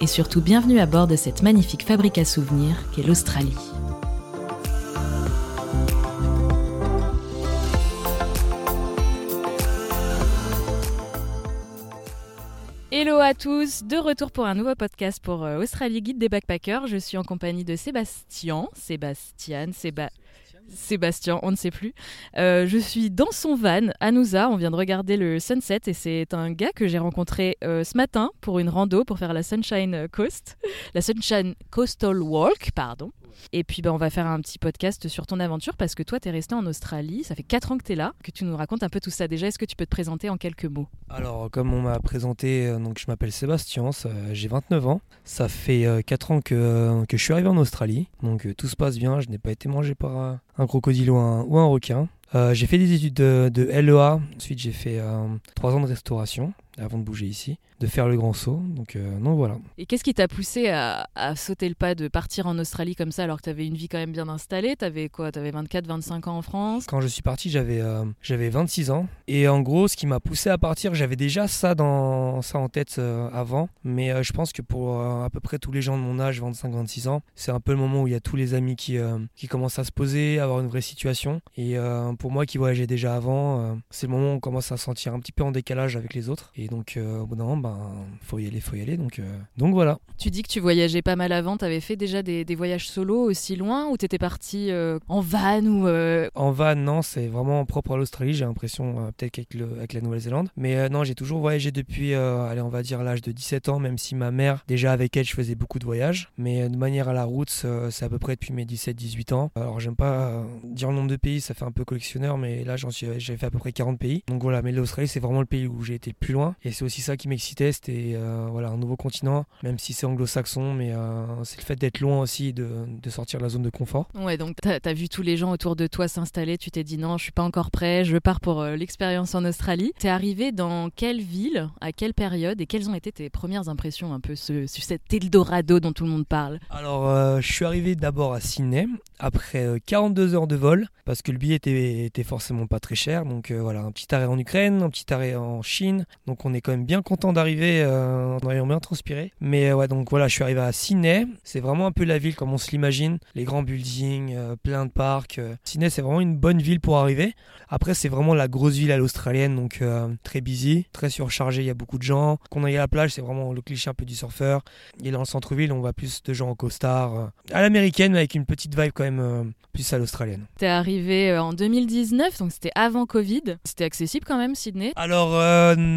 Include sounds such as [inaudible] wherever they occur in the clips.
et surtout bienvenue à bord de cette magnifique fabrique à souvenirs qu'est l'Australie. Hello à tous, de retour pour un nouveau podcast pour euh, Australie Guide des Backpackers. Je suis en compagnie de Sébastien, Sébastien, Séba... Sébastien, on ne sait plus. Euh, je suis dans son van à on vient de regarder le sunset et c'est un gars que j'ai rencontré euh, ce matin pour une rando pour faire la Sunshine Coast, la Sunshine Coastal Walk, pardon. Et puis bah, on va faire un petit podcast sur ton aventure parce que toi tu es resté en Australie, ça fait 4 ans que tu là, que tu nous racontes un peu tout ça. Déjà. Est-ce que tu peux te présenter en quelques mots? Alors comme on m'a présenté, euh, donc je m'appelle Sébastien, j'ai 29 ans. Ça fait euh, 4 ans que, que je suis arrivé en Australie, donc euh, tout se passe bien, je n'ai pas été mangé par un, crocodile ou un, requin. Euh, j'ai fait des études de, de LEA, ensuite j'ai fait 3 ans de restauration avant de bouger ici, de faire le grand saut, donc, euh, donc voilà. Et qu'est-ce qui t'a poussé à, à sauter le pas de partir en Australie comme ça alors que tu avais une vie quand même bien installée? T'avais quoi? T'avais 24, 25 ans en France? Quand je suis parti, j'avais euh, j'avais 26 ans. Et en gros, ce qui m'a poussé à partir, j'avais déjà ça, dans, ça en tête euh, avant. Mais euh, je pense que pour euh, à peu près tous les gens de mon âge, 25-26 ans, c'est un peu le moment où il y a tous les amis qui, euh, qui commencent à se poser, à avoir une vraie situation. Et euh, pour moi qui voyageais déjà avant, euh, c'est le moment où on commence à se sentir un petit peu en décalage avec les autres. Et donc, euh, au bout d'un moment, ben, faut y aller, faut y aller. Donc, euh, donc voilà. Tu dis que tu voyageais pas mal avant, t'avais fait déjà des, des voyages solo aussi loin ou t'étais parti euh, en van ou euh, En van, non, c'est vraiment propre à l'Australie, j'ai l'impression, peut-être qu'avec avec la Nouvelle-Zélande. Mais non, j'ai toujours voyagé depuis, allez, on va dire l'âge de 17 ans, même si ma mère, déjà avec elle, je faisais beaucoup de voyages. Mais de manière à la route, c'est à peu près depuis mes 17-18 ans. Alors, j'aime pas dire le nombre de pays, ça fait un peu collectionneur, mais là, j'en suis, j'ai fait à peu près 40 pays. Donc voilà, mais l'Australie, c'est vraiment le pays où j'ai été le plus loin. Et c'est aussi ça qui m'excitait, c'était euh, voilà, un nouveau continent, même si c'est anglo-saxon, mais euh, c'est le fait d'être loin aussi, de, de sortir de la zone de confort. Ouais, donc t'as as vu tous les gens autour de toi s'installer, tu t'es dit non, je suis pas encore prêt, je pars pour euh, l'expérience en Australie. T'es arrivé dans quelle ville, à quelle période et quelles ont été tes premières impressions un peu ce- sur cet Eldorado dont tout le monde parle? Alors, euh, je suis arrivé d'abord à Sydney, après euh, 42 heures de vol, parce que le billet était, était forcément pas très cher. Donc euh, voilà, un petit arrêt en Ukraine, un petit arrêt en Chine. Donc on est quand même bien content d'arriver, euh, en ayant bien transpiré. Mais euh, ouais, donc voilà, je suis arrivé à Sydney. C'est vraiment un peu la ville comme on se l'imagine. Les grands buildings, euh, plein de parcs. euh. Sydney, c'est vraiment une bonne ville pour arriver. Après, c'est vraiment la grosse ville à l'australienne, donc très busy, très surchargé. Il y a beaucoup de gens. Quand on est à la plage, c'est vraiment le cliché un peu du surfeur. Et dans le centre-ville, on voit plus de gens en costard. à l'américaine, mais avec une petite vibe quand même plus à l'australienne. T'es arrivé en 2019, donc c'était avant Covid. C'était accessible quand même, Sydney? Alors,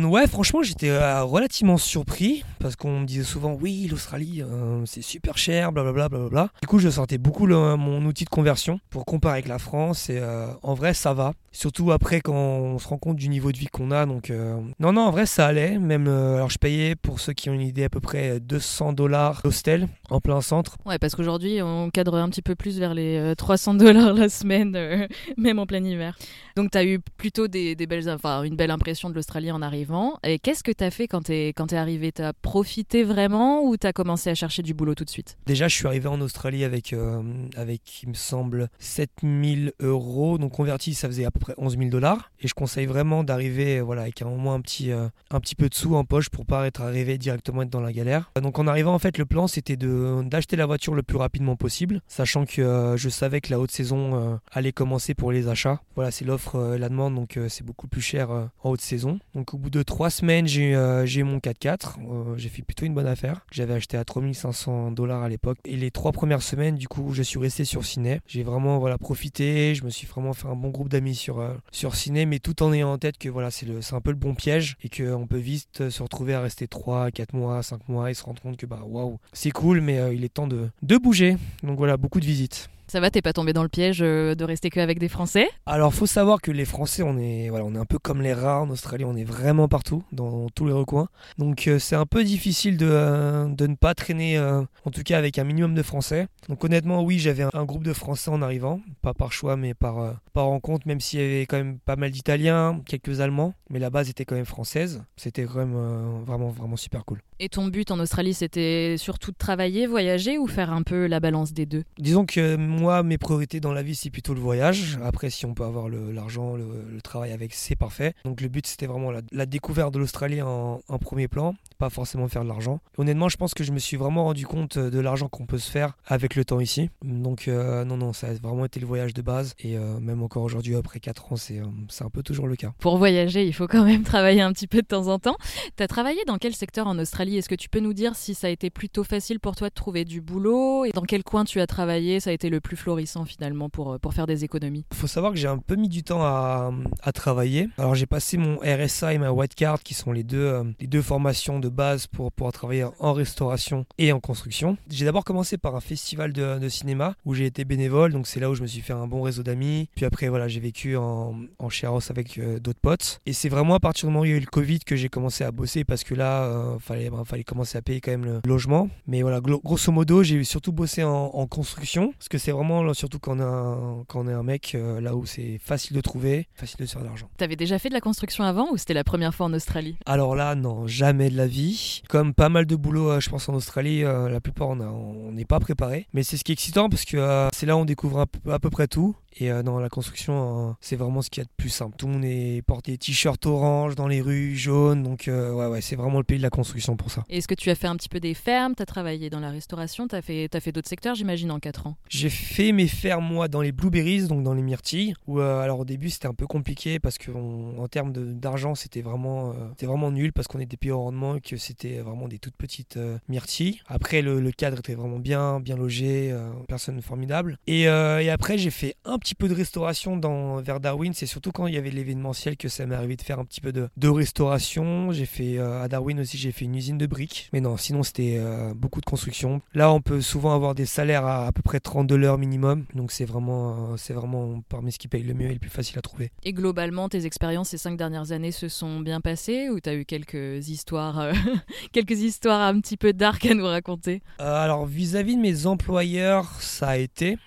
ouais, franchement, j'étais euh, relativement surpris parce qu'on me disait souvent, oui, l'Australie, euh, c'est super cher, blablabla, blablabla. Du coup, je sortais beaucoup mon outil de conversion pour comparer avec la France et euh, en vrai, ça va. Surtout après quand on se rend compte du niveau de vie qu'on a. Donc, euh, non, non, en vrai, ça allait. Même, alors, je payais pour ceux qui ont une idée à peu près 200 dollars d'hostel en plein centre. Ouais, parce qu'aujourd'hui, on cadre un petit peu plus vers les euh, 300 dollars la semaine, [laughs] même en plein hiver. Donc, tu as eu plutôt des, des belles, enfin, une belle impression de l'Australie en arrivant. Et qu'est-ce que tu as fait quand tu es, quand t'es arrivé Tu as profité vraiment ou tu as commencé à chercher du boulot tout de suite? Déjà, je suis arrivé en Australie avec, euh, avec il me semble, 7000 euros. Donc, converti, ça faisait à peu près 11 000 dollars. Et je conseille vraiment d'arriver euh, voilà, avec au moins un petit, euh, un petit peu de sous en poche pour pas être arrivé directement être dans la galère. Donc, en arrivant, en fait, le plan, c'était d'acheter la voiture le plus rapidement possible, sachant que je savais que la haute saison allait commencer pour les achats. Voilà, c'est l'offre et la demande, donc c'est beaucoup plus cher en haute saison. Donc, au bout de trois semaines, j'ai mon 4x4. Euh, j'ai fait plutôt une bonne affaire. J'avais acheté à 3500 dollars à l'époque. Et les trois premières semaines, du coup, je suis resté sur Ciné. J'ai vraiment voilà, profité. Je me suis vraiment fait un bon groupe d'amis sur, euh, sur Ciné, mais tout en ayant en tête que voilà, c'est un peu le bon piège et qu'on peut vite euh, se retrouver à rester 3, 4 mois, 5 mois et se rendre compte que bah waouh, c'est cool, mais il est temps de, de bouger. Donc voilà, beaucoup de visites. Ça va, t'es pas tombé dans le piège euh, de rester que avec des Français? Alors, faut savoir que les Français, on est, voilà, on est un peu comme les rats en Australie, on est vraiment partout, dans tous les recoins. Donc, euh, c'est un peu difficile de, euh, de ne pas traîner, en tout cas avec un minimum de Français. Donc, honnêtement, oui, j'avais un, groupe de Français en arrivant, pas par choix, mais par, par rencontre, même s'il y avait quand même pas mal d'Italiens, quelques Allemands, mais la base était quand même française. C'était vraiment, vraiment super cool. Et ton but en Australie, c'était surtout de travailler, voyager ou faire un peu la balance des deux? Disons que moi, mes priorités dans la vie, c'est plutôt le voyage. Après, si on peut avoir l'argent, le, travail avec, c'est parfait. Donc le but, c'était vraiment la, découverte de l'Australie en, premier plan, pas forcément faire de l'argent. Honnêtement, je pense que je me suis vraiment rendu compte de l'argent qu'on peut se faire avec le temps ici. Donc euh, non, non, ça a vraiment été le voyage de base. Et euh, même encore aujourd'hui, après 4 ans, euh, c'est un peu toujours le cas. Pour voyager, il faut quand même [laughs] travailler un petit peu de temps en temps. Tu as travaillé dans quel secteur en Australie? Est-ce que tu peux nous dire si ça a été plutôt facile pour toi de trouver du boulot et dans quel coin tu as travaillé Ça a été le plus florissant finalement pour, euh, pour faire des économies? Il faut savoir que j'ai un peu mis du temps à, à travailler. Alors j'ai passé mon RSA et ma White Card qui sont les deux, euh, les deux formations de base pour pouvoir travailler en restauration et en construction. J'ai d'abord commencé par un festival de, cinéma où j'ai été bénévole, donc c'est là où je me suis fait un bon réseau d'amis. Puis après voilà, j'ai vécu en, en avec euh, d'autres potes. Et c'est vraiment à partir du moment où il y a eu le Covid que j'ai commencé à bosser parce que là, il fallait il fallait commencer à payer quand même le logement. Mais voilà, grosso modo, j'ai surtout bossé en, construction, parce que c'est vraiment, surtout quand on, a quand on est un mec, euh, là où c'est facile de trouver, facile de se faire de l'argent. T'avais déjà fait de la construction avant ou c'était la première fois en Australie? Alors là, non, jamais de la vie. Comme pas mal de boulot, euh, je pense, en Australie, euh, la plupart, on n'est pas préparé. Mais c'est ce qui est excitant, parce que c'est là où on découvre à peu près tout. Et euh, dans la construction, euh, c'est vraiment ce qu'il y a de plus simple. Tout le monde est porté t-shirt orange dans les rues, jaune. Donc, euh, ouais, ouais, c'est vraiment le pays de la construction pour ça. Est-ce que tu as fait un petit peu des fermes? Tu as travaillé dans la restauration? Tu as fait, as fait d'autres secteurs, j'imagine, en 4 ans? J'ai fait mes fermes, moi, dans les blueberries, donc dans les myrtilles. Où, alors, au début, c'était un peu compliqué parce qu'en termes d'argent, c'était vraiment, vraiment nul parce qu'on était payé au rendement et que c'était vraiment des toutes petites myrtilles. Après, le, cadre était vraiment bien, bien logé, personne formidable. Et, et après, j'ai fait un petit peu de restauration dans, vers Darwin. C'est surtout quand il y avait l'événementiel que ça m'est arrivé de faire un petit peu de, de restauration. J'ai fait euh, à Darwin aussi, j'ai fait une usine de briques. Mais non, sinon c'était euh, beaucoup de construction. Là, on peut souvent avoir des salaires à à peu près 32 l'heure minimum. Donc c'est vraiment, euh, c'est vraiment parmi ce qui paye le mieux et le plus facile à trouver. Et globalement, tes expériences ces cinq dernières années se sont bien passées ou tu as eu quelques histoires, [laughs] quelques histoires un petit peu dark à nous raconter? Alors vis à -vis de mes employeurs, ça a été.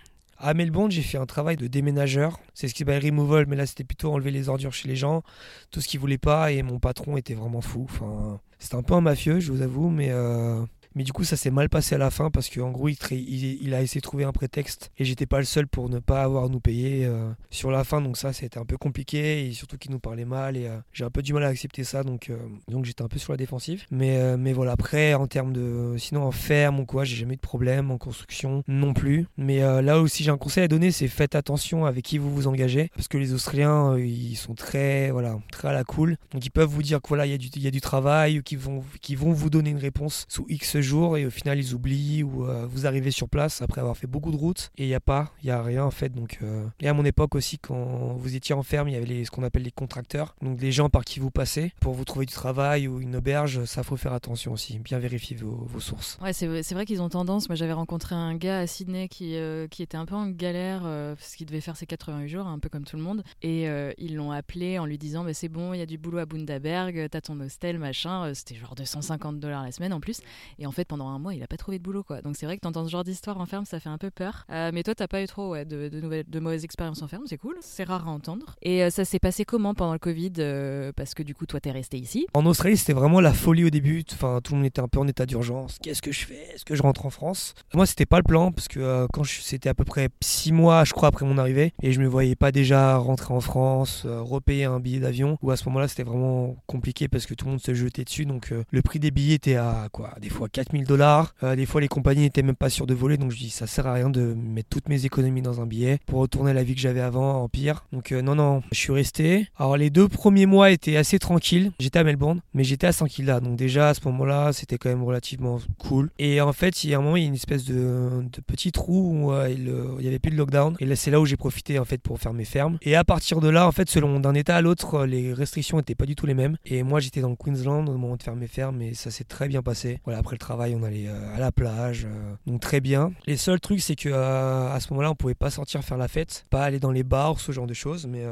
À Melbourne, j'ai fait un travail de déménageur. C'est ce qui s'appelle removal, mais là, c'était plutôt enlever les ordures chez les gens, tout ce qu'ils voulaient pas. Et mon patron était vraiment fou. Enfin, c'était un peu un mafieux, je vous avoue, mais euh, mais du coup, ça s'est mal passé à la fin parce qu'en gros, il, a essayé de trouver un prétexte et j'étais pas le seul pour ne pas avoir nous payer euh, sur la fin. Donc ça, c'était un peu compliqué et surtout qu'il nous parlait mal et euh, j'ai un peu du mal à accepter ça. Donc, euh, donc j'étais un peu sur la défensive. Mais, mais voilà, après, en termes de. Sinon, en ferme ou quoi, j'ai jamais eu de problème. En construction non plus. Mais là aussi, j'ai un conseil à donner c'est faites attention avec qui vous vous engagez parce que les Australiens, ils sont très, voilà, très à la cool. Donc ils peuvent vous dire que voilà, il y, a du, travail ou qu'ils vont, qu'ils vont vous donner une réponse sous X et au final ils oublient ou euh, vous arrivez sur place après avoir fait beaucoup de routes et il n'y a pas, il n'y a rien en fait. Donc, euh, Et à mon époque aussi, quand vous étiez en ferme, il y avait les, ce qu'on appelle les contracteurs, donc les gens par qui vous passez pour vous trouver du travail ou une auberge. Ça faut faire attention aussi, bien vérifier vos, sources. Ouais, c'est vrai qu'ils ont tendance. Moi j'avais rencontré un gars à Sydney qui, euh, qui était un peu en galère parce qu'il devait faire ses 88 jours, un peu comme tout le monde. Et ils l'ont appelé en lui disant bah, C'est bon, il y a du boulot à Bundaberg, t'as ton hostel, machin. C'était genre 250 dollars la semaine en plus. Et en fait, pendant un mois, il a pas trouvé de boulot, quoi. Donc c'est vrai que t'entends ce genre d'histoire en ferme, ça fait un peu peur. Euh, mais toi, t'as pas eu trop de, nouvelles, de mauvaises expériences en ferme, c'est cool. C'est rare à entendre. Et euh, ça s'est passé comment pendant le Covid euh, Parce que du coup, toi, t'es resté ici? En Australie, c'était vraiment la folie au début. Enfin, tout le monde était un peu en état d'urgence. Qu'est-ce que je fais? Est-ce que je rentre en France? Moi, c'était pas le plan parce que quand c'était à peu près six mois, je crois, après mon arrivée, et je me voyais pas déjà rentrer en France, repayer un billet d'avion. Ou à ce moment-là, c'était vraiment compliqué parce que tout le monde se jetait dessus. Donc le prix des billets était à quoi Des fois 4000 dollars euh, des fois, les compagnies n'étaient même pas sûres de voler, donc je dis ça sert à rien de mettre toutes mes économies dans un billet pour retourner à la vie que j'avais avant en pire. Donc euh, non, non, je suis resté. Alors les deux premiers mois étaient assez tranquilles. J'étais à Melbourne, mais j'étais à 100 là, donc déjà à ce moment-là, c'était quand même relativement cool. Et en fait, il y a un moment, il y a une espèce de, petit trou où euh, il, n'y avait plus de lockdown. Et là, c'est là où j'ai profité en fait pour faire mes fermes. Et à partir de là, en fait, selon d'un état à l'autre, les restrictions n'étaient pas du tout les mêmes. Et moi, j'étais dans le Queensland au moment de faire mes fermes, et ça s'est très bien passé. Voilà, après le travail travail, on allait à la plage, donc très bien. Les seuls trucs, c'est que à ce moment-là, on pouvait pas sortir faire la fête, pas aller dans les bars, ce genre de choses, mais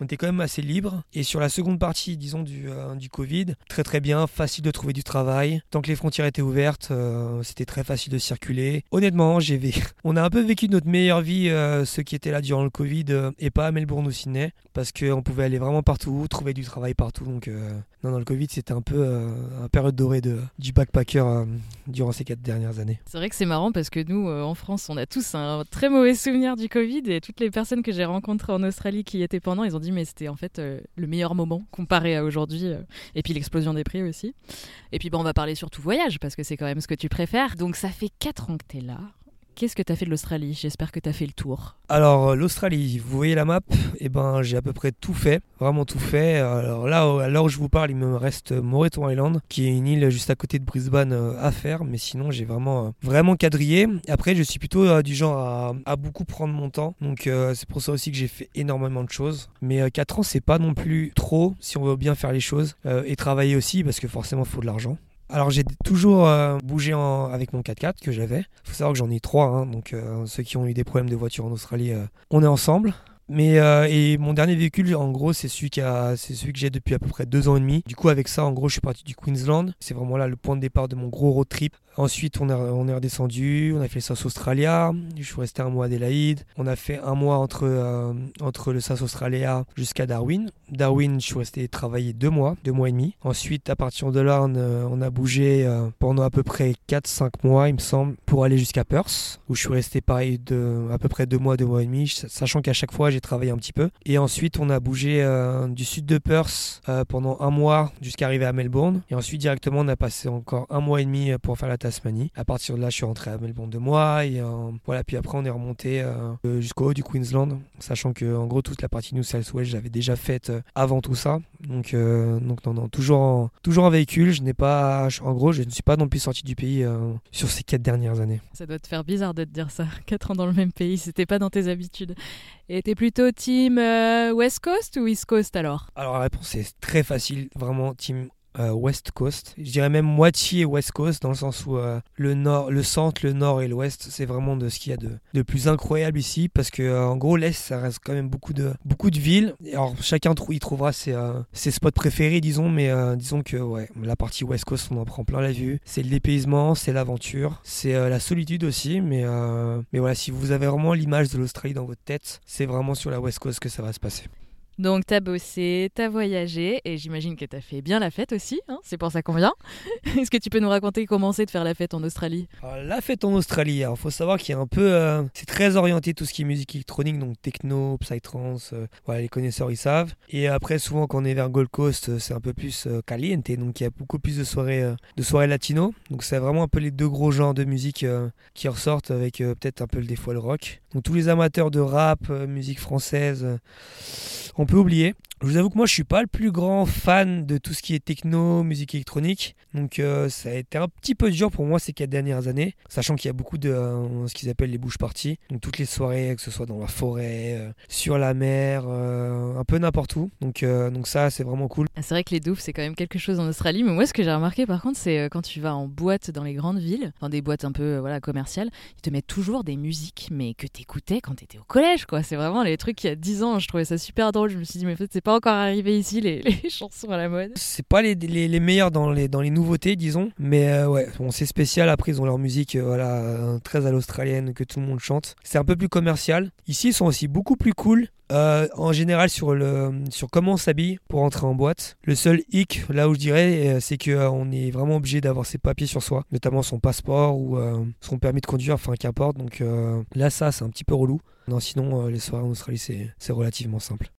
on était quand même assez libre. Et sur la seconde partie, disons du, Covid, très très bien, facile de trouver du travail. Tant que les frontières étaient ouvertes, c'était très facile de circuler. Honnêtement, j'ai [laughs] on a un peu vécu notre meilleure vie, ceux qui étaient là durant le Covid, et pas à Melbourne ou Sydney, parce qu'on pouvait aller vraiment partout, trouver du travail partout. Donc, non, dans le Covid, c'était un peu euh, période dorée de, du backpacker euh, durant ces quatre dernières années. C'est vrai que c'est marrant parce que nous, euh, en France, on a tous un très mauvais souvenir du Covid et toutes les personnes que j'ai rencontrées en Australie qui y étaient pendant, ils ont dit mais c'était en fait le meilleur moment comparé à aujourd'hui et puis l'explosion des prix aussi. Et puis on va parler surtout voyage parce que c'est quand même ce que tu préfères. Donc ça fait quatre ans que tu es là. Qu'est-ce que tu as fait de l'Australie? J'espère que tu as fait le tour. Alors, euh, l'Australie, vous voyez la map? Eh ben, j'ai à peu près tout fait, vraiment tout fait. Alors là, à l'heure où je vous parle, il me reste Moreton Island, qui est une île juste à côté de Brisbane euh, à faire, mais sinon, j'ai vraiment, euh, vraiment quadrillé. Après, je suis plutôt du genre à, beaucoup prendre mon temps, donc c'est pour ça aussi que j'ai fait énormément de choses. Mais 4 ans, c'est pas non plus trop si on veut bien faire les choses et travailler aussi, parce que forcément, il faut de l'argent. Alors j'ai toujours euh, bougé avec mon 4x4 que j'avais. Il faut savoir que j'en ai trois, hein, donc euh, ceux qui ont eu des problèmes de voiture en Australie, euh, on est ensemble. Mais et mon dernier véhicule, en gros, c'est celui, que j'ai depuis à peu près deux ans et demi. Du coup, avec ça, en gros, je suis parti du Queensland. C'est vraiment là le point de départ de mon gros road trip. Ensuite, on, on est redescendu, on a fait le South Australia. Je suis resté un mois à Adélaïde. On a fait un mois entre, entre le South Australia jusqu'à Darwin. Darwin, je suis resté travailler deux mois, deux mois et demi. Ensuite, à partir de là, on, a bougé euh, pendant à peu près 4-5 mois, il me semble, pour aller jusqu'à Perth, où je suis resté pareil de à peu près deux mois, deux mois et demi, sachant qu'à chaque fois, j'ai travaillé un petit peu. Et ensuite, on a bougé euh, du sud de Perth euh, pendant un mois jusqu'à arriver à Melbourne. Et ensuite, directement, on a passé encore un mois et demi pour faire la Tasmanie. À partir de là, je suis rentré à Melbourne deux mois. Et voilà, puis après, on est remonté jusqu'au haut du Queensland, sachant que en gros, toute la partie New South Wales, j'avais déjà faite avant tout ça. Donc, euh, donc non, non, toujours en, toujours en véhicule. Je n'ai pas, en gros, je ne suis pas non plus sorti du pays euh, sur ces quatre dernières années. Ça doit te faire bizarre de te dire ça. [laughs] Quatre ans dans le même pays, c'était pas dans tes habitudes. Et t'es plutôt team euh, West Coast ou East Coast alors? Alors la réponse est très facile, vraiment team euh, West Coast. Je dirais même moitié West Coast dans le sens où euh, le nord, le centre, le nord et l'ouest, c'est vraiment de ce qu'il y a de, de, plus incroyable ici parce que euh, en gros l'est, ça reste quand même beaucoup de beaucoup de villes. Alors chacun y trouvera ses, ses spots préférés, disons, mais disons que ouais, la partie West Coast, on en prend plein la vue. C'est le dépaysement, c'est l'aventure, c'est la solitude aussi, mais mais voilà, si vous avez vraiment l'image de l'Australie dans votre tête, c'est vraiment sur la West Coast que ça va se passer. Donc, tu as bossé, tu as voyagé, et j'imagine que tu as fait bien la fête aussi, hein, c'est pour ça qu'on vient. [laughs] Est-ce que tu peux nous raconter comment c'est de faire la fête en Australie? La fête en Australie, il faut savoir qu'il y a un peu. Euh, c'est très orienté tout ce qui est musique électronique, donc techno, psytrance, euh, les connaisseurs ils savent. Et après, souvent, quand on est vers Gold Coast, euh, c'est un peu plus caliente, donc il y a beaucoup plus de soirées, de soirées latino. Donc, c'est vraiment un peu les deux gros genres de musique qui ressortent avec peut-être un peu le défaut le rock. Donc, tous les amateurs de rap, musique française, on peut oublier. Je vous avoue que moi, je suis pas le plus grand fan de tout ce qui est techno, musique électronique. Donc, euh, ça a été un petit peu dur pour moi ces quatre dernières années, sachant qu'il y a beaucoup de euh, ce qu'ils appellent les bouches parties. Donc, toutes les soirées, que ce soit dans la forêt, euh, sur la mer, un peu n'importe où. Donc, donc ça, c'est vraiment cool. Ah, c'est vrai que les douves, c'est quand même quelque chose en Australie. Mais moi, ce que j'ai remarqué, par contre, c'est quand tu vas en boîte dans les grandes villes, dans des boîtes un peu voilà commerciales, ils te mettent toujours des musiques, mais que t'écoutais quand t'étais au collège, quoi. C'est vraiment les trucs qui a 10 ans. Je trouvais ça super drôle. Je me suis dit, mais en fait, c'est pas encore arrivé ici [laughs] les, chansons à la mode. C'est pas les, meilleurs dans les, nouveautés, disons, mais euh, ouais, bon, c'est spécial. Après, ils ont leur musique, euh, voilà, euh, très à l'australienne que tout le monde chante. C'est un peu plus commercial. Ici, ils sont aussi beaucoup plus cool. en général sur, le, sur comment on s'habille pour entrer en boîte. Le seul hic, là où je dirais, c'est qu'on est vraiment obligé d'avoir ses papiers sur soi, notamment son passeport ou son permis de conduire, enfin qu'importe. Donc là, ça, c'est un petit peu relou. Non, sinon, les soirées en Australie, c'est relativement simple.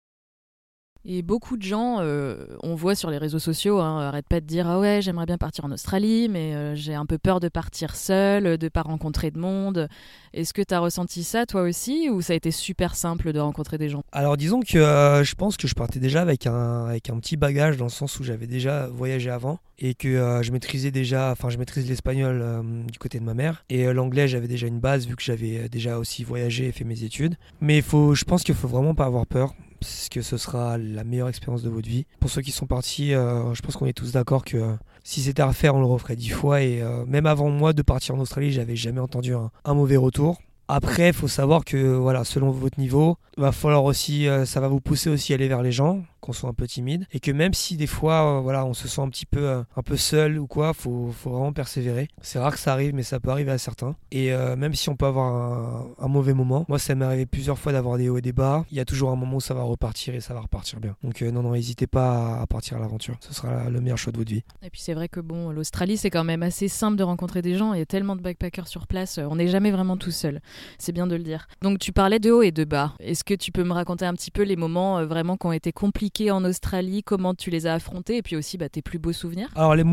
Et beaucoup de gens, euh, on voit sur les réseaux sociaux, hein, arrêtent pas de dire ah ouais j'aimerais bien partir en Australie, mais euh, j'ai un peu peur de partir seul, de pas rencontrer de monde. Est-ce que tu as ressenti ça toi aussi, ou ça a été super simple de rencontrer des gens? Alors disons que euh, je pense que je partais déjà avec un, avec un petit bagage dans le sens où j'avais déjà voyagé avant et que je maîtrisais déjà, enfin je maîtrise l'espagnol du côté de ma mère et l'anglais j'avais déjà une base vu que j'avais déjà aussi voyagé et fait mes études. Mais faut, je pense qu'il faut vraiment pas avoir peur parce que ce sera la meilleure expérience de votre vie. Pour ceux qui sont partis, euh, je pense qu'on est tous d'accord que si c'était à refaire, on le referait dix fois. Et même avant moi de partir en Australie, j'avais jamais entendu un mauvais retour. Après, il faut savoir que voilà, selon votre niveau, va falloir aussi, ça va vous pousser aussi à aller vers les gens qu'on soit un peu timide et que même si des fois euh, voilà on se sent un petit peu euh, un peu seul ou quoi faut, faut vraiment persévérer. C'est rare que ça arrive mais ça peut arriver à certains. Et euh, même si on peut avoir un, mauvais moment moi ça m'est arrivé plusieurs fois d'avoir des hauts et des bas. Il y a toujours un moment où ça va repartir et ça va repartir bien. Donc non non n'hésitez pas à partir à l'aventure. Ce sera le meilleur choix de votre vie. Et puis c'est vrai que bon l'Australie c'est quand même assez simple de rencontrer des gens. Il y a tellement de backpackers sur place on n'est jamais vraiment tout seul. C'est bien de le dire. Donc tu parlais de hauts et de bas. Est-ce que tu peux me raconter un petit peu les moments vraiment qui ont été compliqués en Australie, comment tu les as affrontés et puis aussi bah, tes plus beaux souvenirs? Alors les,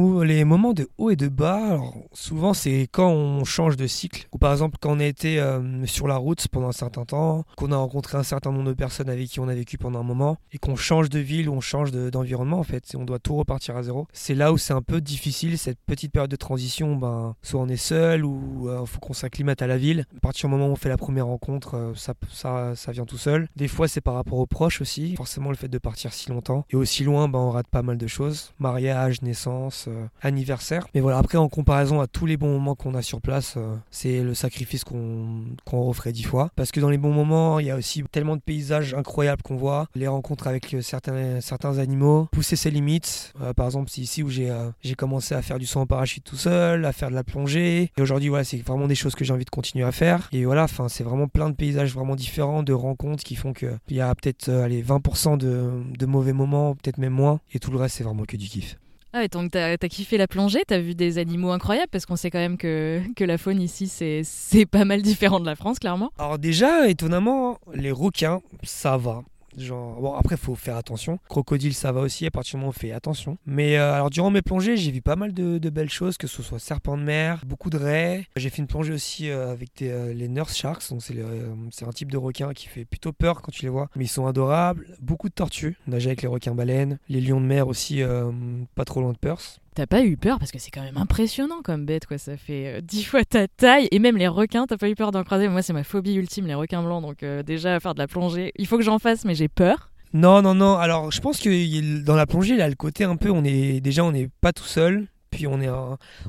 moments de haut et de bas, souvent c'est quand on change de cycle ou par exemple quand on a été euh, sur la route pendant un certain temps, qu'on a rencontré un certain nombre de personnes avec qui on a vécu pendant un moment et qu'on change de ville ou on change d'environnement en fait, on doit tout repartir à zéro. C'est là où c'est un peu difficile cette petite période de transition, ben, soit on est seul ou euh, faut qu'on s'acclimate à la ville. À partir du moment où on fait la première rencontre, euh, ça vient tout seul. Des fois c'est par rapport aux proches aussi, forcément le fait de partir si longtemps. Et aussi loin, bah, on rate pas mal de choses. Mariage, naissance, euh, anniversaire. Mais voilà, après, en comparaison à tous les bons moments qu'on a sur place, euh, c'est le sacrifice qu'on referait dix fois. Parce que dans les bons moments, il y a aussi tellement de paysages incroyables qu'on voit. Les rencontres avec euh, certains, certains animaux, pousser ses limites. par exemple, c'est ici où j'ai commencé à faire du saut en parachute tout seul, à faire de la plongée. Et aujourd'hui, voilà, c'est vraiment des choses que j'ai envie de continuer à faire. Et voilà, c'est vraiment plein de paysages vraiment différents, de rencontres qui font qu'il y a peut-être allez, 20% de, de mauvais moments, peut-être même moins, et tout le reste c'est vraiment que du kiff. Ah, et donc t'as as kiffé la plongée, t'as vu des animaux incroyables parce qu'on sait quand même que, que la faune ici c'est pas mal différent de la France clairement. Alors déjà étonnamment les requins ça va, Genre, bon, après, faut faire attention. Crocodile, ça va aussi, à partir du moment où on fait attention. Mais euh, alors, durant mes plongées, j'ai vu pas mal de, belles choses, que ce soit serpents de mer, beaucoup de raies. J'ai fait une plongée aussi euh, avec euh, les nurse sharks, donc c'est un type de requin qui fait plutôt peur quand tu les vois, mais ils sont adorables. Beaucoup de tortues, nager avec les requins baleines, les lions de mer aussi, pas trop loin de Perth. T'as pas eu peur parce que c'est quand même impressionnant comme bête quoi, ça fait dix fois ta taille et même les requins, t'as pas eu peur d'en croiser? Moi c'est ma phobie ultime les requins blancs donc déjà faire de la plongée, il faut que j'en fasse mais j'ai peur. Non, non, non. Alors, je pense que dans la plongée, a le côté un peu, on est déjà, on n'est pas tout seul puis on est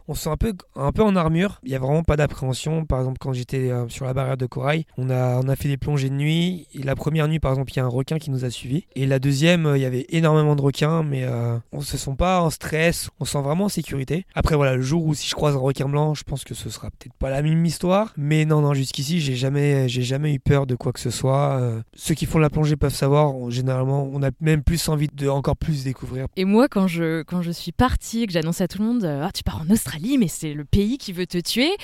on se sent un peu un peu en armure. Il y a vraiment pas d'appréhension. Par exemple quand j'étais euh, sur la barrière de corail on a on a fait des plongées de nuit. La première nuit par exemple il y a un requin qui nous a suivis. Et la deuxième euh, il y avait énormément de requins mais euh, on se sent pas en stress. On se sent vraiment en sécurité. Après voilà le jour où si je croise un requin blanc je pense que ce sera peut-être pas la même histoire. Mais non non jusqu'ici j'ai jamais j'ai jamais eu peur de quoi que ce soit. Ceux qui font la plongée peuvent savoir. Généralement on a même plus envie de encore plus découvrir. Et moi quand je quand je suis partie que j'annonce à tout le monde ah, tu pars en Australie, mais c'est le pays qui veut te tuer.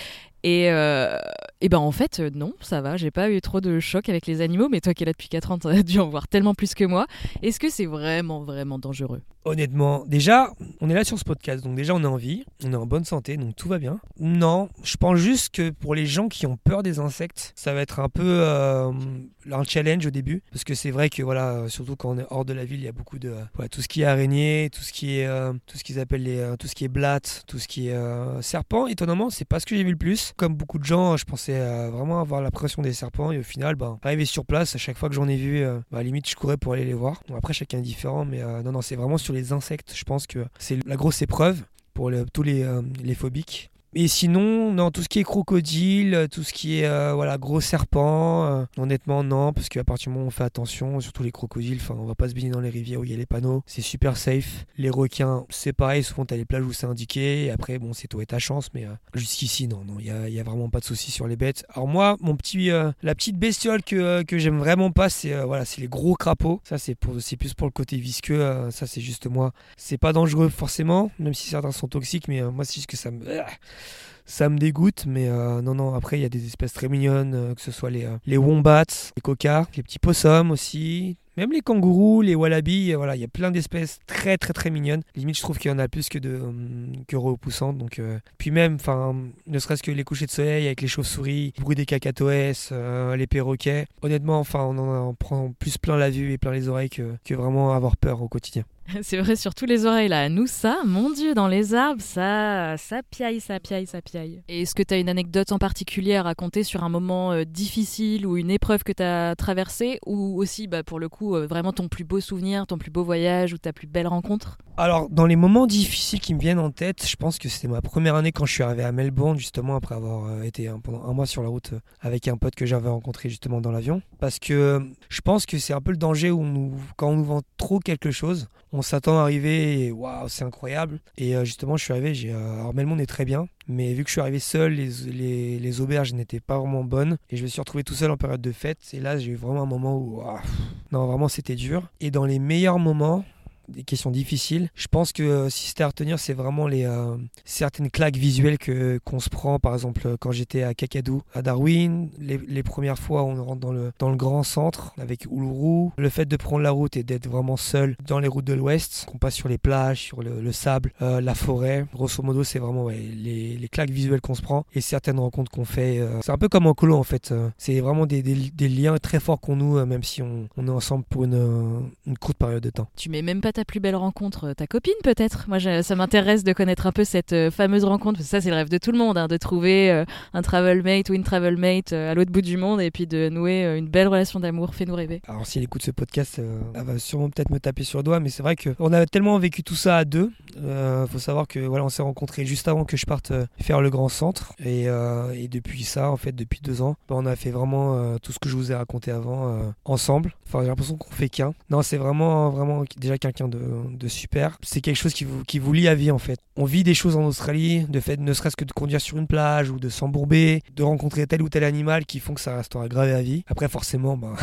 Et, euh, et ben en fait, euh, non, ça va, j'ai pas eu trop de choc avec les animaux, mais toi qui es là depuis 4 ans, t'as dû en voir tellement plus que moi. Est-ce que c'est vraiment, vraiment dangereux? Honnêtement, déjà, on est là sur ce podcast, donc déjà on est en vie, on est en bonne santé, donc tout va bien. Non, je pense juste que pour les gens qui ont peur des insectes, ça va être un peu euh, un challenge au début, parce que c'est vrai que voilà, surtout quand on est hors de la ville, il y a beaucoup de tout ce qui est araignée, tout ce qui est tout ce qu'ils appellent les, tout ce qui est blatte, tout ce qui est serpent. Étonnamment, c'est pas ce que j'ai vu le plus. Comme beaucoup de gens, je pensais euh, vraiment avoir la pression des serpents et au final, ben, arrivé sur place, à chaque fois que j'en ai vu, euh, bah, limite je courais pour aller les voir. après, chacun est différent, mais euh, non, non, c'est vraiment sur les insectes. Je pense que c'est la grosse épreuve pour tous les phobiques. Et sinon, non, tout ce qui est crocodile, tout ce qui est euh, voilà gros serpent, euh, honnêtement non, parce qu'à partir du moment où on fait attention, surtout les crocodiles, enfin on va pas se baigner dans les rivières où il y a les panneaux, c'est super safe. Les requins, c'est pareil, souvent t'as les plages où c'est indiqué, et après bon c'est toi et ta chance, mais euh, jusqu'ici non, non, il y a, vraiment pas de souci sur les bêtes. Alors moi, mon petit, la petite bestiole que, que j'aime vraiment pas, c'est voilà, c'est les gros crapauds. Ça c'est c'est plus pour le côté visqueux. ça c'est juste moi, c'est pas dangereux forcément, même si certains sont toxiques, mais moi c'est juste que ça me ça me dégoûte, mais euh, non, non, après, il y a des espèces très mignonnes, euh, que ce soit les, euh, les wombats, les cocards, les petits possums aussi, même les kangourous, les wallabies, voilà, il y a plein d'espèces très très très mignonnes. Limite, je trouve qu'il y en a plus que de que repoussantes. Donc, puis même, enfin, ne serait-ce que les couchers de soleil avec les chauves-souris, le bruit des cacatoès, les perroquets. Honnêtement, enfin, on en prend plus plein la vue et plein les oreilles que vraiment avoir peur au quotidien. [laughs] C'est vrai, sur tous les oreilles là. Nous, ça, mon Dieu, dans les arbres, ça, ça piaille, ça piaille, ça piaille. Et est-ce que tu as une anecdote en particulier à raconter sur un moment euh, difficile ou une épreuve que tu as traversée ou aussi, bah, pour le coup, euh, vraiment ton plus beau souvenir, ton plus beau voyage ou ta plus belle rencontre? Alors, dans les moments difficiles qui me viennent en tête, je pense que c'était ma première année quand je suis arrivé à Melbourne, justement, après avoir euh, été pendant un mois sur la route avec un pote que j'avais rencontré justement dans l'avion. Parce que je pense que c'est un peu le danger où nous, quand on nous vend trop quelque chose, on s'attend à arriver et waouh, c'est incroyable. Et euh, justement, je suis arrivé, j'ai, euh, alors est très bien, mais vu que je suis arrivé seul, les, les, auberges n'étaient pas vraiment bonnes et je me suis retrouvé tout seul en période de fête. Et là, j'ai eu vraiment un moment où, non, vraiment, c'était dur. Et dans les meilleurs moments, des questions difficiles. Je pense que euh, si c'était à retenir, c'est vraiment les euh, certaines claques visuelles que qu'on se prend. Par exemple, quand j'étais à Kakadou, à Darwin, les, premières fois où on rentre dans le dans le grand centre avec Uluru, le fait de prendre la route et d'être vraiment seul dans les routes de l'Ouest, qu'on passe sur les plages, sur le, sable, euh, la forêt. Grosso modo, c'est vraiment les, les, claques visuelles qu'on se prend et certaines rencontres qu'on fait. c'est un peu comme en colo en fait. C'est vraiment des, des, des, liens très forts qu'on noue, même si on, on, est ensemble pour une, une courte période de temps. Tu mets même pas ta plus belle rencontre euh, Ta copine peut-être Moi, ça m'intéresse de connaître un peu cette euh, fameuse rencontre. ça, c'est le rêve de tout le monde, hein, de trouver euh, un travel mate ou une travel mate à l'autre bout du monde et puis de nouer une belle relation d'amour. Fais-nous rêver. Alors, si elle écoute ce podcast, elle va sûrement peut-être me taper sur le doigt, mais c'est vrai qu'on a tellement vécu tout ça à deux. Faut savoir que voilà, on s'est rencontrés juste avant que je parte faire le grand centre. Et, et, depuis ça, en fait, depuis deux ans, bah, on a fait vraiment tout ce que je vous ai raconté avant ensemble. Enfin, j'ai l'impression qu'on fait qu'un. Non, c'est vraiment, vraiment déjà quelqu'un de, super. C'est quelque chose qui vous, qui vous lie à vie en fait. On vit des choses en Australie, de fait ne serait-ce que de conduire sur une plage ou de s'embourber, de rencontrer tel ou tel animal qui font que ça restera gravé à vie. Après forcément, bah,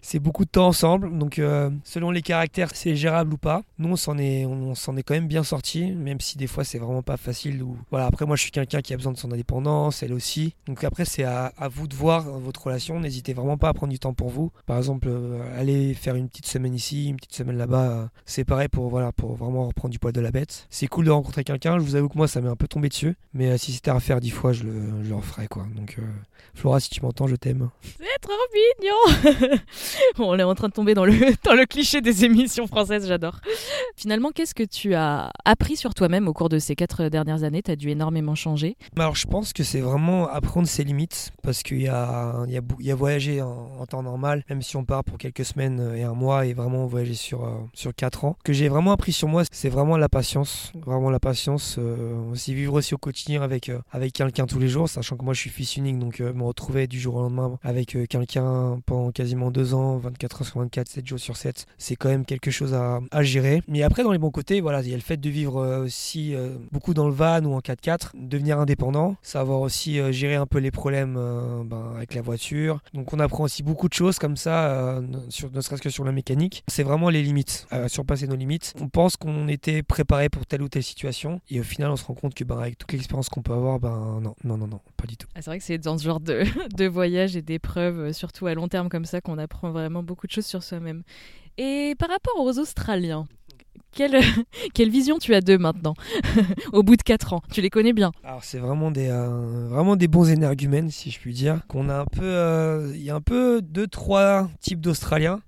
c'est beaucoup de temps ensemble. Donc, euh, selon les caractères, c'est gérable ou pas. Nous, on s'en est, on, s'en est quand même bien sorti, même si des fois, c'est vraiment pas facile. Ou... Voilà, après, moi, je suis quelqu'un qui a besoin de son indépendance, elle aussi. Donc, après, c'est à, vous de voir votre relation. N'hésitez vraiment pas à prendre du temps pour vous. Par exemple, euh, aller faire une petite semaine ici, une petite semaine là-bas. Euh, c'est pareil pour, voilà, pour vraiment reprendre du poil de la bête. C'est cool de rencontrer quelqu'un. Je vous avoue que moi, ça m'est un peu tombé dessus. Mais si c'était à refaire dix fois, je le, je le referais, quoi. Donc, Flora, si tu m'entends, je t'aime. C'est trop mignon [laughs] [laughs] On est en train de tomber dans le, [laughs] dans le cliché des émissions françaises, j'adore. Finalement, qu'est-ce que tu as appris sur toi-même au cours de ces quatre dernières années? Tu as dû énormément changer. Alors, je pense que c'est vraiment apprendre ses limites, parce qu'il y a, il y, a, il y a voyager en, temps normal, même si on part pour quelques semaines et un mois, et vraiment voyager sur, euh, sur quatre ans. Ce que j'ai vraiment appris sur moi, c'est vraiment la patience. Vraiment la patience. Euh, aussi vivre aussi au quotidien avec, euh, avec quelqu'un tous les jours, sachant que moi, je suis fils unique, donc me retrouver du jour au lendemain avec quelqu'un pendant quasiment deux ans 24 heures sur 24, 7 jours sur 7, c'est quand même quelque chose à, gérer. Mais après, dans les bons côtés, voilà, il y a le fait de vivre euh, aussi euh, beaucoup dans le van ou en 4x4, devenir indépendant, savoir aussi euh, gérer un peu les problèmes ben, avec la voiture. Donc on apprend aussi beaucoup de choses comme ça, sur, ne serait-ce que sur la mécanique. C'est vraiment les limites, surpasser nos limites. On pense qu'on était préparé pour telle ou telle situation, et au final, on se rend compte que ben, avec toute l'expérience qu'on peut avoir, ben non, non, non, non, pas du tout. Ah, c'est vrai que c'est dans ce genre de, [laughs] de voyage et d'épreuves, surtout à long terme comme ça, qu'on apprend vraiment beaucoup de choses sur soi-même. Et par rapport aux Australiens, quelle, [laughs] quelle vision tu as d'eux maintenant, [laughs] au bout de 4 ans? Tu les connais bien? Alors c'est vraiment des, euh, vraiment des bons énergumènes, si je puis dire. Qu'on a un peu, euh, il y a un peu deux, trois types d'Australiens.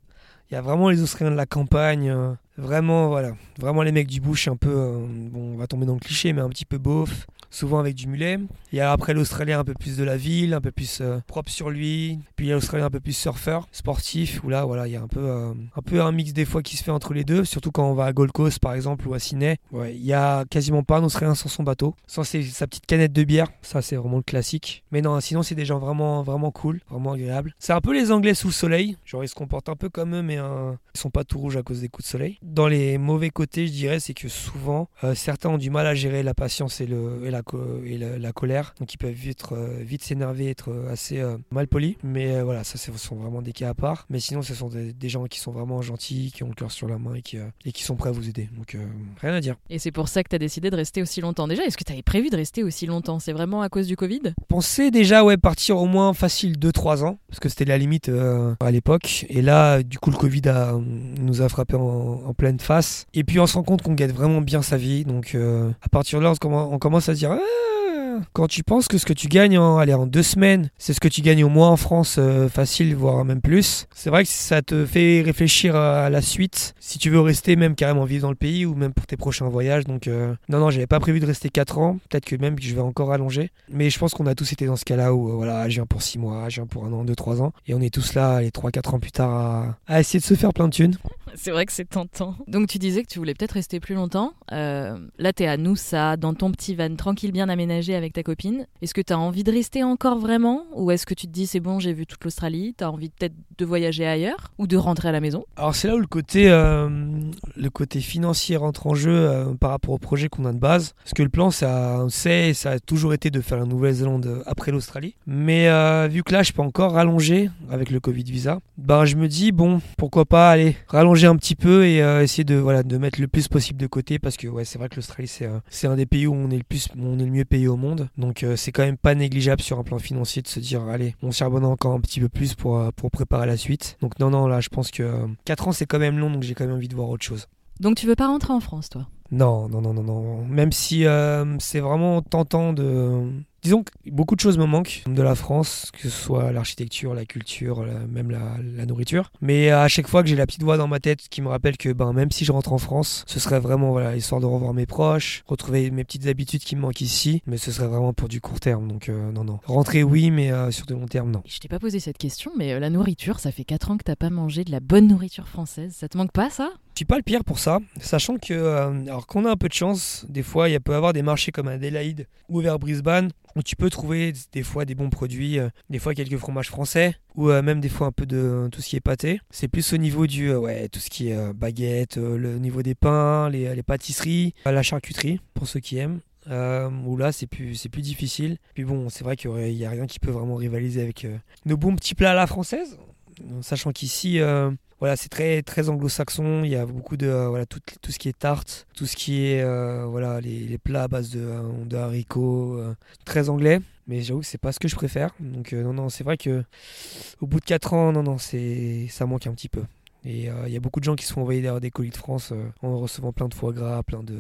Il y a vraiment les Australiens de la campagne, euh, vraiment voilà, vraiment les mecs du bush un peu, bon on va tomber dans le cliché, mais un petit peu beauf, souvent avec du mulet. Il y a après l'Australien un peu plus de la ville, un peu plus euh, propre sur lui. Puis il y a l'Australien un peu plus surfeur, sportif, où là, voilà, il y a un peu, euh, un peu un mix des fois qui se fait entre les deux, surtout quand on va à Gold Coast par exemple ou à Sydney. Ouais, il y a quasiment pas un Australien sans son bateau, sans sa petite canette de bière. Ça, c'est vraiment le classique. Mais non, sinon, c'est des gens vraiment, vraiment cool, vraiment agréables. C'est un peu les Anglais sous le soleil. Genre, ils se comportent un peu comme eux, mais euh, ils sont pas tout rouges à cause des coups de soleil. Dans les mauvais côtés, je dirais, c'est que souvent, certains ont du mal à gérer la patience et, le, et la, et la, colère. Donc ils peuvent vite, euh, vite s'énerver, être euh, assez euh, mal polis. Mais voilà, ça ce sont vraiment des cas à part. Mais sinon, ce sont des, gens qui sont vraiment gentils, qui ont le cœur sur la main et qui, et qui sont prêts à vous aider. Donc rien à dire. Et c'est pour ça que tu as décidé de rester aussi longtemps. Déjà, est-ce que tu avais prévu de rester aussi longtemps? C'est vraiment à cause du Covid? Pensez déjà ouais, partir au moins facile 2-3 ans, parce que c'était la limite à l'époque. Et là, du coup, le Covid a, nous a frappé en, pleine face. Et puis on se rend compte qu'on gagne vraiment bien sa vie. Donc à partir de là, on commence à se dire... Quand tu penses que ce que tu gagnes en, allez, en deux semaines, c'est ce que tu gagnes au mois en France, euh, facile, voire même plus, c'est vrai que ça te fait réfléchir à la suite, si tu veux rester même carrément vivre dans le pays ou même pour tes prochains voyages. Donc, euh, non, non, j'avais pas prévu de rester 4 ans, peut-être que même je vais encore allonger. Mais je pense qu'on a tous été dans ce cas-là où, euh, voilà, je viens pour 6 mois, je viens pour un an, 2, 3 ans. Et on est tous là, les 3-4 ans plus tard, à essayer de se faire plein de thunes. [laughs] C'est vrai que c'est tentant. Donc tu disais que tu voulais peut-être rester plus longtemps. Euh, là, tu es à Noussa, dans ton petit van, tranquille, bien aménagé avec ta copine. Est-ce que tu as envie de rester encore vraiment? Ou est-ce que tu te dis c'est bon, j'ai vu toute l'Australie, tu as envie peut-être de voyager ailleurs? Ou de rentrer à la maison? Alors c'est là où le côté, euh, le côté financier rentre en jeu euh, par rapport au projet qu'on a de base. Parce que le plan, ça, on sait, ça a toujours été de faire la Nouvelle-Zélande après l'Australie. Mais vu que là, je peux encore rallonger avec le Covid visa, bah, je me dis, bon, pourquoi pas aller rallonger un petit peu et euh, essayer de, voilà, de mettre le plus possible de côté parce que ouais, c'est vrai que l'Australie, c'est, euh, c'est un des pays où on est le, plus, on est le mieux payé au monde. Donc euh, c'est quand même pas négligeable sur un plan financier de se dire, allez, on charbonne encore un petit peu plus pour, pour préparer la suite. Donc non, non, là, je pense que 4 ans, c'est quand même long, donc j'ai quand même envie de voir autre chose. Donc tu veux pas rentrer en France, toi? Non, non, non, non, non. Même si c'est vraiment tentant de Disons que beaucoup de choses me manquent de la France, que ce soit l'architecture, la culture, même la, nourriture. Mais à chaque fois que j'ai la petite voix dans ma tête qui me rappelle que ben, même si je rentre en France, ce serait vraiment voilà, histoire de revoir mes proches, retrouver mes petites habitudes qui me manquent ici, mais ce serait vraiment pour du court terme. Donc euh, non, non. Rentrer oui, mais euh, sur de long terme, non. Je t'ai pas posé cette question, mais euh, la nourriture, ça fait 4 ans que t'as pas mangé de la bonne nourriture française. Ça te manque pas ça? Je suis pas le pire pour ça, sachant que, alors qu'on a un peu de chance, des fois il peut y avoir des marchés comme Adelaide ou vers Brisbane où tu peux trouver des fois des bons produits, euh, des fois quelques fromages français, ou euh, même des fois un peu de tout ce qui est pâté. C'est plus au niveau du, euh, ouais, tout ce qui est baguette, le niveau des pains, les, pâtisseries, la charcuterie, pour ceux qui aiment. où là c'est plus c'est plus difficile puis bon c'est vrai qu'il n'y a rien qui peut vraiment rivaliser avec nos bons petits plats à la française sachant qu'ici voilà, c'est très très anglo-saxon. Il y a beaucoup de voilà tout, ce qui est tarte, tout ce qui est voilà les, plats à base de, de haricots, très anglais. Mais j'avoue que c'est pas ce que je préfère. Donc non non, c'est vrai que au bout de 4 ans, non non, c'est ça manque un petit peu. Et il y a beaucoup de gens qui se font envoyer derrière des colis de France en recevant plein de foie gras, plein de,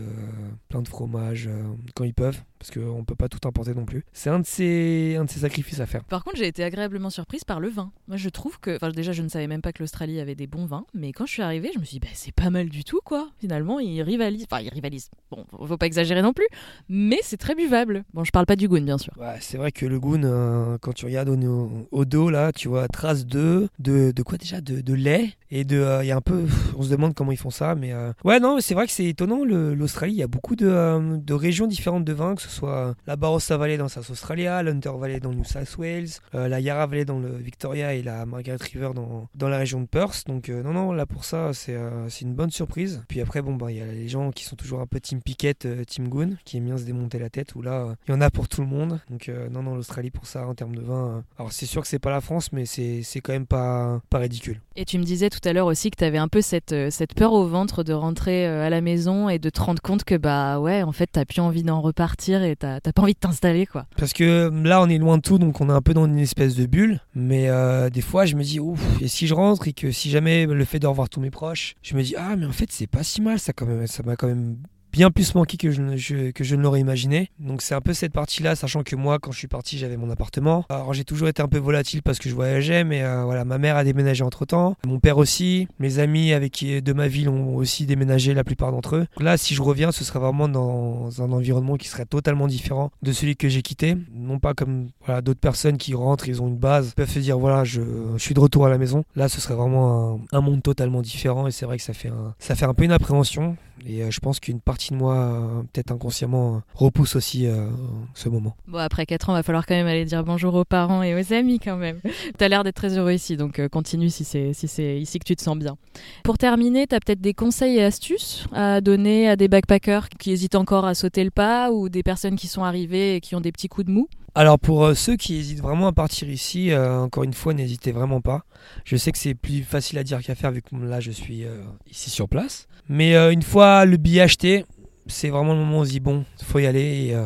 plein de fromage quand ils peuvent parce qu'on ne peut pas tout importer non plus. C'est un, de ces, un de ces sacrifices à faire. Par contre, j'ai été agréablement surprise par le vin. Moi, je trouve que, enfin, déjà, je ne savais même pas que l'Australie avait des bons vins, mais quand je suis arrivée, je me suis dit, bah, c'est pas mal du tout, quoi. Finalement, ils rivalisent. Enfin, ils rivalisent. Bon, faut pas exagérer non plus, mais c'est très buvable. Bon, je parle pas du goût, bien sûr. Ouais, c'est vrai que le euh, quand tu regardes au, dos, là, tu vois, trace de, de, de quoi déjà? De, de, lait. Et de, euh, il y a un peu, on se demande comment ils font ça, mais euh, ouais, non, c'est vrai que c'est étonnant. L'Australie, il y a beaucoup de, de régions différentes de vins, que ce soit la Barossa Valley dans South Australia, l'Hunter Valley dans New South Wales, euh, la Yarra Valley dans le Victoria et la Margaret River dans, dans la région de Perth. Donc euh, non, non, là pour ça, euh, c'est une bonne surprise. Puis après, bon, bah, il y a les gens qui sont toujours un peu Team Pickett, Team Goon, qui aiment bien se démonter la tête, où là, il y en a pour tout le monde. Donc non, non, l'Australie pour ça, en termes de vin. alors c'est sûr que c'est pas la France, mais c'est quand même pas, pas ridicule. Et tu me disais tout à l'heure aussi que tu avais un peu cette, cette peur au ventre de rentrer à la maison et de te rendre compte que, bah ouais, en fait, t'as plus envie d'en repartir et t'as pas envie de t'installer quoi. Parce que là on est loin de tout donc on est un peu dans une espèce de bulle mais euh, des fois je me dis ouf et si je rentre et que si jamais le fait de revoir tous mes proches je me dis ah mais en fait c'est pas si mal ça quand même ça m'a quand même bien plus manqué que je, que je ne l'aurais imaginé. Donc c'est un peu cette partie-là, sachant que moi, quand je suis parti, j'avais mon appartement. Alors j'ai toujours été un peu volatile parce que je voyageais, mais euh, voilà, ma mère a déménagé entre-temps, mon père aussi, mes amis avec qui de ma ville ont aussi déménagé, la plupart d'entre eux. Là, si je reviens, ce serait vraiment dans un environnement qui serait totalement différent de celui que j'ai quitté. Non pas comme voilà, d'autres personnes qui rentrent, ils ont une base, peuvent se dire voilà, je, suis de retour à la maison. Là, ce serait vraiment un, un monde totalement différent et c'est vrai que ça fait un, ça fait un peu une appréhension. Et euh, je pense qu'une partie de moi, euh, peut-être inconsciemment, repousse aussi euh, ce moment. Bon, après 4 ans, va falloir quand même aller dire bonjour aux parents et aux amis quand même. [laughs] tu as l'air d'être très heureux ici, donc continue si c'est si ici que tu te sens bien. Pour terminer, tu as peut-être des conseils et astuces à donner à des backpackers qui hésitent encore à sauter le pas ou des personnes qui sont arrivées et qui ont des petits coups de mou? Alors pour euh, ceux qui hésitent vraiment à partir ici, euh, encore une fois, n'hésitez vraiment pas. Je sais que c'est plus facile à dire qu'à faire vu que là je suis euh, ici sur place. Mais une fois le billet acheté, c'est vraiment le moment où on se dit bon, faut y aller. Et,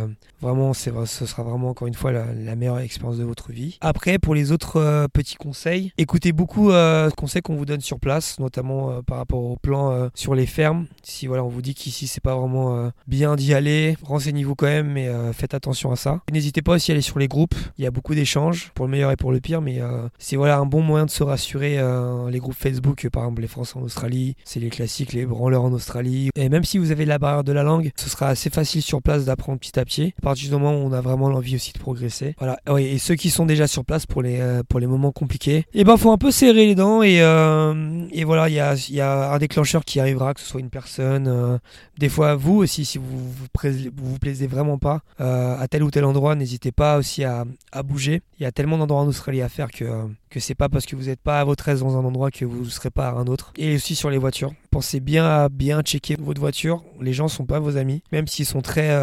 Vraiment, c'est, ce sera vraiment encore une fois la, meilleure expérience de votre vie. Après, pour les autres euh, petits conseils, écoutez beaucoup euh, conseils qu'on vous donne sur place, notamment euh, par rapport au plan euh, sur les fermes. Si voilà, on vous dit qu'ici c'est pas vraiment bien d'y aller, renseignez-vous quand même, mais faites attention à ça. N'hésitez pas aussi à aller sur les groupes. Il y a beaucoup d'échanges pour le meilleur et pour le pire, mais c'est voilà un bon moyen de se rassurer. les groupes Facebook, par exemple les Français en Australie, c'est les classiques, les branleurs en Australie. Et même si vous avez la barrière de la ce sera assez facile sur place d'apprendre petit à petit partir du moment où on a vraiment l'envie aussi de progresser. Voilà. et ceux qui sont déjà sur place pour les, euh, pour les moments compliqués, et eh ben faut un peu serrer les dents et, euh, et voilà, il y a, un déclencheur qui arrivera, que ce soit une personne, euh, des fois vous aussi, si vous vous, vous, plaisez vraiment pas à tel ou tel endroit, n'hésitez pas aussi à, à, bouger. Il y a tellement d'endroits en Australie à faire que, que c'est pas parce que vous n'êtes pas à votre aise dans un endroit que vous ne serez pas à un autre. Et aussi sur les voitures. Pensez bien à bien checker votre voiture. Les gens sont pas vos amis, même s'ils sont très,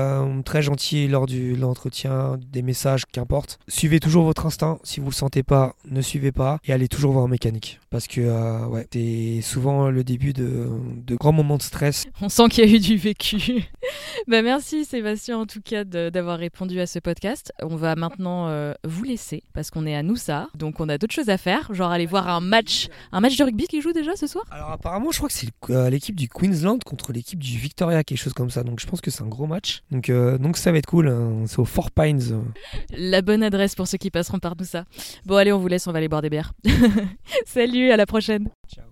très gentils lors du l'entretien, des messages, qu'importe. Suivez toujours votre instinct. Si vous le sentez pas, ne suivez pas et allez toujours voir un mécanique. Parce que euh, ouais, c'est souvent le début de, de, grands moments de stress. On sent qu'il y a eu du vécu. [laughs] [laughs] bah merci Sébastien en tout cas d'avoir répondu à ce podcast. On va maintenant euh, vous laisser parce qu'on est à Noussa, donc on a d'autres choses à faire, genre aller voir un match, un match de rugby qui joue déjà ce soir? Alors apparemment, je crois que c'est euh, l'équipe du Queensland contre l'équipe du Victoria, quelque chose comme ça. Donc je pense que c'est un gros match. Donc donc ça va être cool. Hein. C'est au Four Pines. [laughs] La bonne adresse pour ceux qui passeront par tout ça. Bon, allez, on vous laisse, on va aller boire des bières. [laughs] Salut, à la prochaine. Ciao.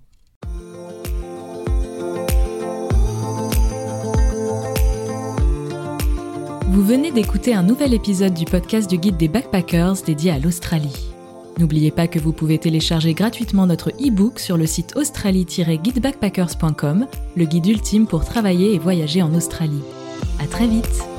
Vous venez d'écouter un nouvel épisode du podcast du guide des backpackers dédié à l'Australie. N'oubliez pas que vous pouvez télécharger gratuitement notre e-book sur le site australie-guidebackpackers.com, le guide ultime pour travailler et voyager en Australie. À très vite!